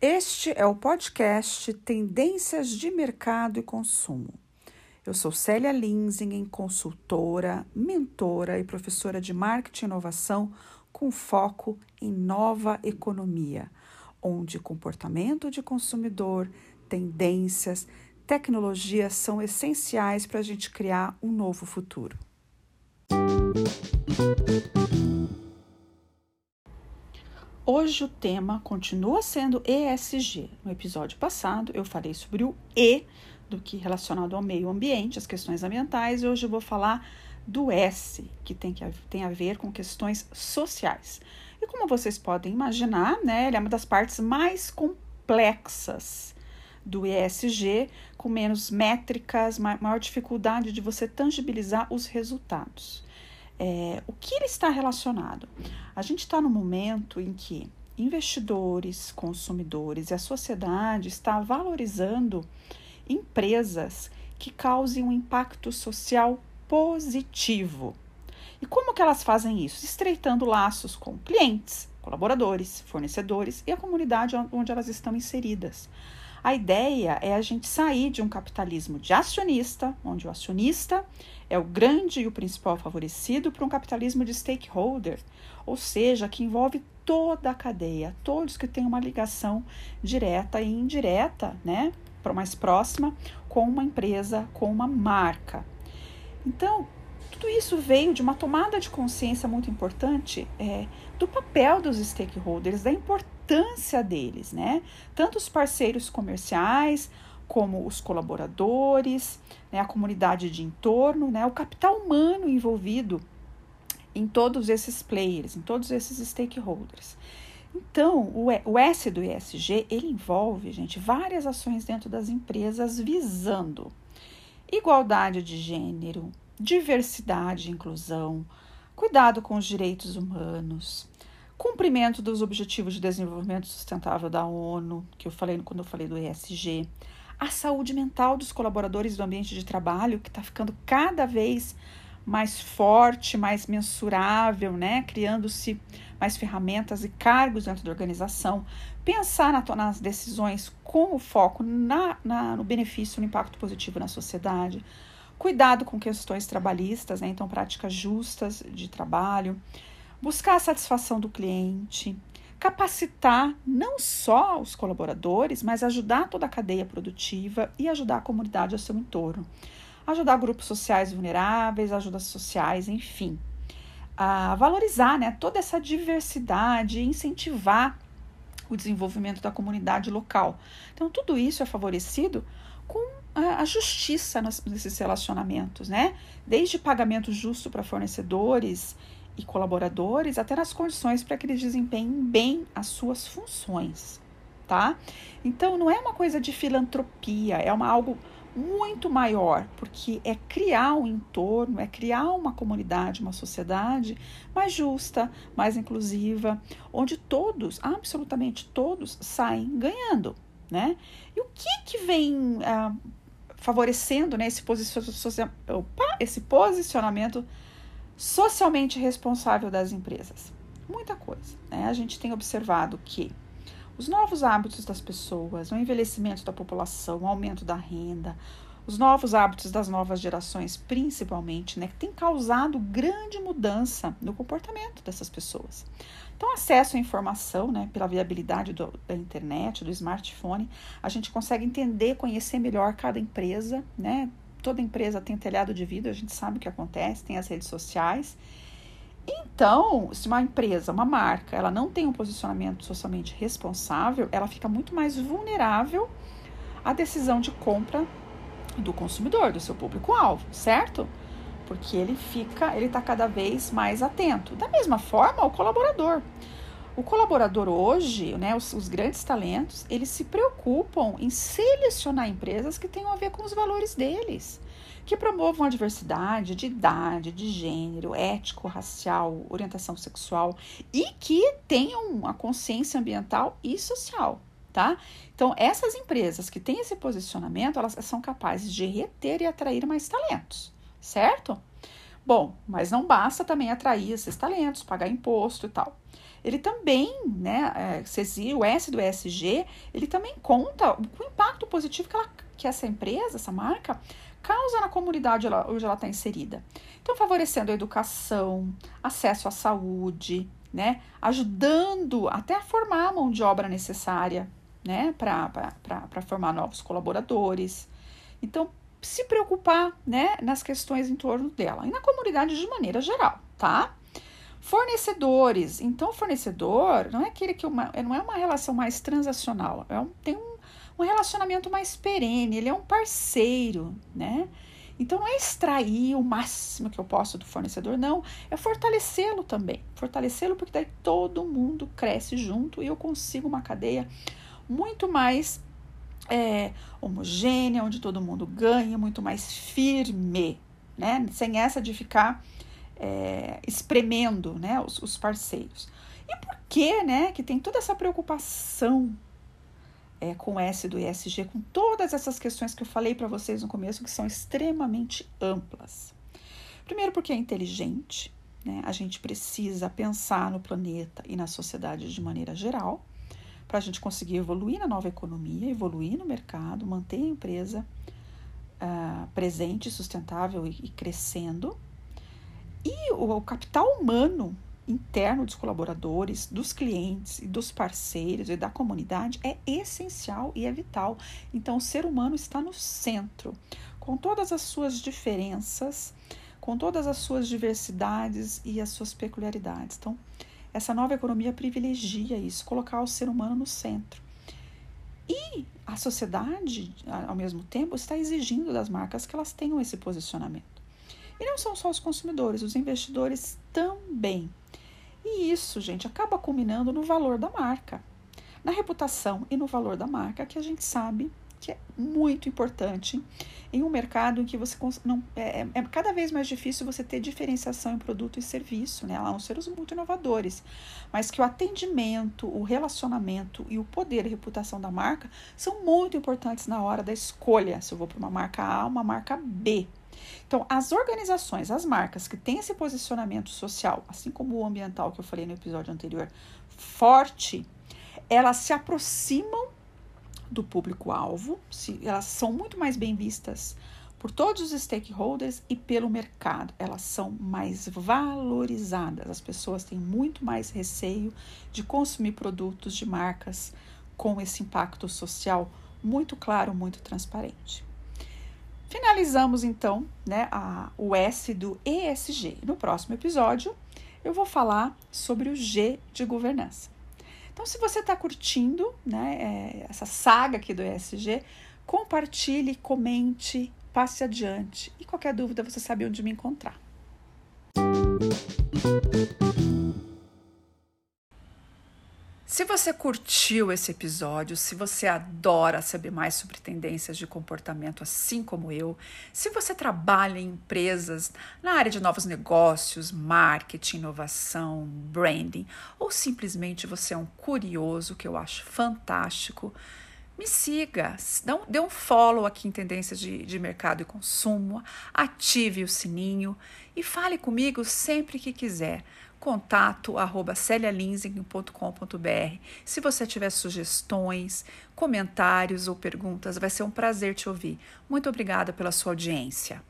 Este é o podcast Tendências de Mercado e Consumo. Eu sou Célia Linsingen, consultora, mentora e professora de marketing e inovação com foco em nova economia, onde comportamento de consumidor, tendências, tecnologias são essenciais para a gente criar um novo futuro. Hoje o tema continua sendo ESG. No episódio passado eu falei sobre o E do que relacionado ao meio ambiente, as questões ambientais, e hoje eu vou falar do S, que tem, que tem a ver com questões sociais. E como vocês podem imaginar, né, ele é uma das partes mais complexas do ESG, com menos métricas, maior dificuldade de você tangibilizar os resultados. É, o que ele está relacionado? A gente está no momento em que investidores, consumidores e a sociedade está valorizando empresas que causem um impacto social positivo. E como que elas fazem isso? Estreitando laços com clientes, colaboradores, fornecedores e a comunidade onde elas estão inseridas. A ideia é a gente sair de um capitalismo de acionista, onde o acionista é o grande e o principal favorecido, para um capitalismo de stakeholder, ou seja, que envolve toda a cadeia, todos que têm uma ligação direta e indireta, né, mais próxima, com uma empresa, com uma marca. Então, tudo isso veio de uma tomada de consciência muito importante é, do papel dos stakeholders, da importância deles, né? Tanto os parceiros comerciais, como os colaboradores, né, a comunidade de entorno, né, o capital humano envolvido em todos esses players, em todos esses stakeholders. Então, o S do ESG, ele envolve, gente, várias ações dentro das empresas visando igualdade de gênero, diversidade e inclusão, cuidado com os direitos humanos, cumprimento dos Objetivos de Desenvolvimento Sustentável da ONU, que eu falei quando eu falei do ESG, a saúde mental dos colaboradores do ambiente de trabalho, que está ficando cada vez mais forte, mais mensurável, né? Criando-se mais ferramentas e cargos dentro da organização. Pensar na, nas decisões com o foco na, na, no benefício, no impacto positivo na sociedade. Cuidado com questões trabalhistas, né? Então, práticas justas de trabalho. Buscar a satisfação do cliente, capacitar não só os colaboradores, mas ajudar toda a cadeia produtiva e ajudar a comunidade ao seu entorno. Ajudar grupos sociais vulneráveis, ajudas sociais, enfim. A valorizar né, toda essa diversidade, incentivar o desenvolvimento da comunidade local. Então, tudo isso é favorecido com a justiça nesses relacionamentos, né? Desde pagamento justo para fornecedores e colaboradores, até nas condições para que eles desempenhem bem as suas funções, tá? Então não é uma coisa de filantropia, é uma algo muito maior, porque é criar um entorno, é criar uma comunidade, uma sociedade mais justa, mais inclusiva, onde todos, absolutamente todos, saem ganhando, né? E o que que vem ah, favorecendo né, esse, esse posicionamento socialmente responsável das empresas? Muita coisa. Né? A gente tem observado que os novos hábitos das pessoas, o envelhecimento da população, o aumento da renda, os novos hábitos das novas gerações, principalmente, né, tem causado grande mudança no comportamento dessas pessoas. Então, acesso à informação, né, pela viabilidade do, da internet, do smartphone, a gente consegue entender, conhecer melhor cada empresa, né, toda empresa tem telhado de vidro, a gente sabe o que acontece, tem as redes sociais. Então, se uma empresa, uma marca, ela não tem um posicionamento socialmente responsável, ela fica muito mais vulnerável à decisão de compra do consumidor, do seu público-alvo, certo? Porque ele fica, ele está cada vez mais atento. Da mesma forma, o colaborador. O colaborador hoje, né, os, os, grandes talentos, eles se preocupam em selecionar empresas que tenham a ver com os valores deles, que promovam a diversidade de idade, de gênero, ético, racial, orientação sexual e que tenham a consciência ambiental e social, tá? Então, essas empresas que têm esse posicionamento, elas são capazes de reter e atrair mais talentos, certo? Bom, mas não basta também atrair esses talentos, pagar imposto e tal. Ele também, né, é, o S do ESG, ele também conta o impacto positivo que, ela, que essa empresa, essa marca, causa na comunidade onde ela está inserida. Então, favorecendo a educação, acesso à saúde, né, ajudando até a formar a mão de obra necessária né, para formar novos colaboradores. Então, se preocupar né, nas questões em torno dela e na comunidade de maneira geral, tá? Fornecedores. Então, fornecedor não é aquele que uma, não é uma relação mais transacional, é um, tem um, um relacionamento mais perene, ele é um parceiro, né? Então, não é extrair o máximo que eu posso do fornecedor, não. É fortalecê-lo também. Fortalecê-lo porque daí todo mundo cresce junto e eu consigo uma cadeia muito mais é, homogênea, onde todo mundo ganha, muito mais firme, né? Sem essa de ficar é, espremendo né, os, os, parceiros. E por que, né, que tem toda essa preocupação é, com o S do ESG, com todas essas questões que eu falei para vocês no começo, que são extremamente amplas? Primeiro, porque é inteligente, né? a gente precisa pensar no planeta e na sociedade de maneira geral para a gente conseguir evoluir na nova economia, evoluir no mercado, manter a empresa uh, presente, sustentável e, e crescendo. E o, o, capital humano interno dos colaboradores, dos clientes e dos parceiros e da comunidade é essencial e é vital. Então, o ser humano está no centro, com todas as suas diferenças, com todas as suas diversidades e as suas peculiaridades. Então, essa nova economia privilegia isso, colocar o ser humano no centro. E a sociedade, ao mesmo tempo, está exigindo das marcas que elas tenham esse posicionamento. E não são só os consumidores, os investidores também. E isso, gente, acaba culminando no valor da marca, na reputação e no valor da marca, que a gente sabe que é muito importante em um mercado em que você não é, é, é, cada vez mais difícil você ter diferenciação em produto e serviço, né? Uns seres muito inovadores, mas que o atendimento, o relacionamento e o poder e reputação da marca são muito importantes na hora da escolha se eu vou para uma marca A ou uma marca B. Então, as organizações, as marcas que têm esse posicionamento social, assim como o ambiental que eu falei no episódio anterior, forte, elas se aproximam do público-alvo, elas são muito mais bem vistas por todos os stakeholders e pelo mercado. Elas são mais valorizadas. As pessoas têm muito mais receio de consumir produtos de marcas com esse impacto social muito claro, muito transparente. Finalizamos então né, a, o S do ESG. No próximo episódio, eu vou falar sobre o G de governança. Então, se você está curtindo né, é, essa saga aqui do ESG, compartilhe, comente, passe adiante. E qualquer dúvida, você sabe onde me encontrar. Se você curtiu esse episódio, se você adora saber mais sobre tendências de comportamento, assim como eu, se você trabalha em empresas na área de novos negócios, marketing, inovação, branding, ou simplesmente você é um curioso, que eu acho fantástico, me siga, dê um follow aqui em Tendências de, de Mercado e Consumo, ative o sininho e fale comigo sempre que quiser contato arroba Se você tiver sugestões, comentários ou perguntas, vai ser um prazer te ouvir. Muito obrigada pela sua audiência.